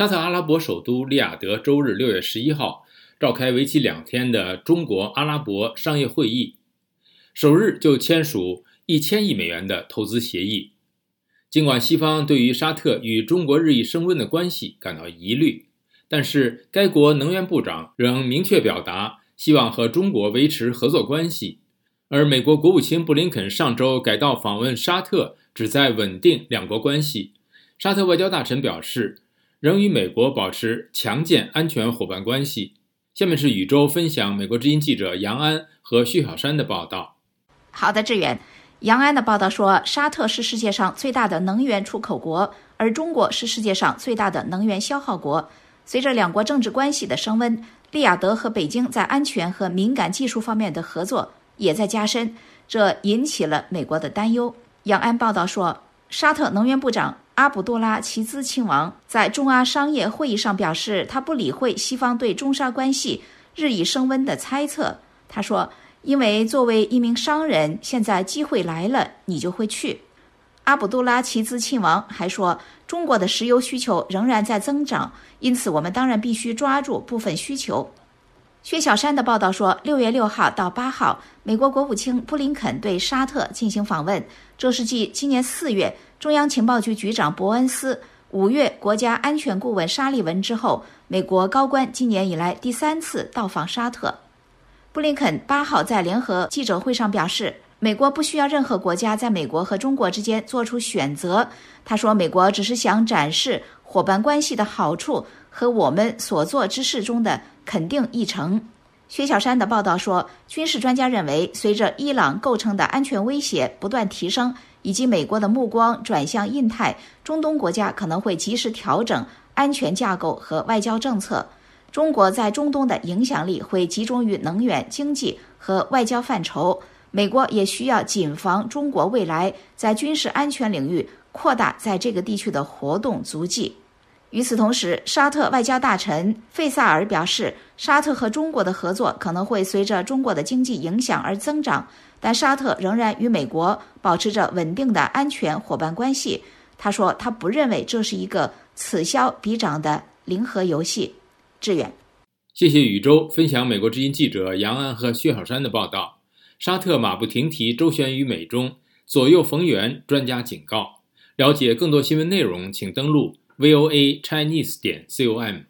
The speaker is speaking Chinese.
沙特阿拉伯首都利雅得周日六月十一号召开为期两天的中国阿拉伯商业会议，首日就签署一千亿美元的投资协议。尽管西方对于沙特与中国日益升温的关系感到疑虑，但是该国能源部长仍明确表达希望和中国维持合作关系。而美国国务卿布林肯上周改道访问沙特，旨在稳定两国关系。沙特外交大臣表示。仍与美国保持强健安全伙伴关系。下面是宇宙分享美国之音记者杨安和徐小山的报道。好的，志远，杨安的报道说，沙特是世界上最大的能源出口国，而中国是世界上最大的能源消耗国。随着两国政治关系的升温，利雅得和北京在安全和敏感技术方面的合作也在加深，这引起了美国的担忧。杨安报道说，沙特能源部长。阿卜杜拉齐兹亲王在中阿商业会议上表示，他不理会西方对中沙关系日益升温的猜测。他说：“因为作为一名商人，现在机会来了，你就会去。”阿卜杜拉齐兹亲王还说：“中国的石油需求仍然在增长，因此我们当然必须抓住部分需求。”薛小山的报道说，六月六号到八号，美国国务卿布林肯对沙特进行访问，这是继今年四月。中央情报局局长伯恩斯、五月国家安全顾问沙利文之后，美国高官今年以来第三次到访沙特。布林肯八号在联合记者会上表示，美国不需要任何国家在美国和中国之间做出选择。他说，美国只是想展示伙伴关系的好处和我们所做之事中的肯定议程。薛小山的报道说，军事专家认为，随着伊朗构成的安全威胁不断提升。以及美国的目光转向印太、中东国家，可能会及时调整安全架构和外交政策。中国在中东的影响力会集中于能源、经济和外交范畴。美国也需要谨防中国未来在军事安全领域扩大在这个地区的活动足迹。与此同时，沙特外交大臣费萨尔表示，沙特和中国的合作可能会随着中国的经济影响而增长。但沙特仍然与美国保持着稳定的安全伙伴关系。他说，他不认为这是一个此消彼长的零和游戏。志远，谢谢宇宙分享美国之音记者杨安和薛小山的报道。沙特马不停蹄周旋于美中，左右逢源。专家警告：了解更多新闻内容，请登录 voa chinese 点 com。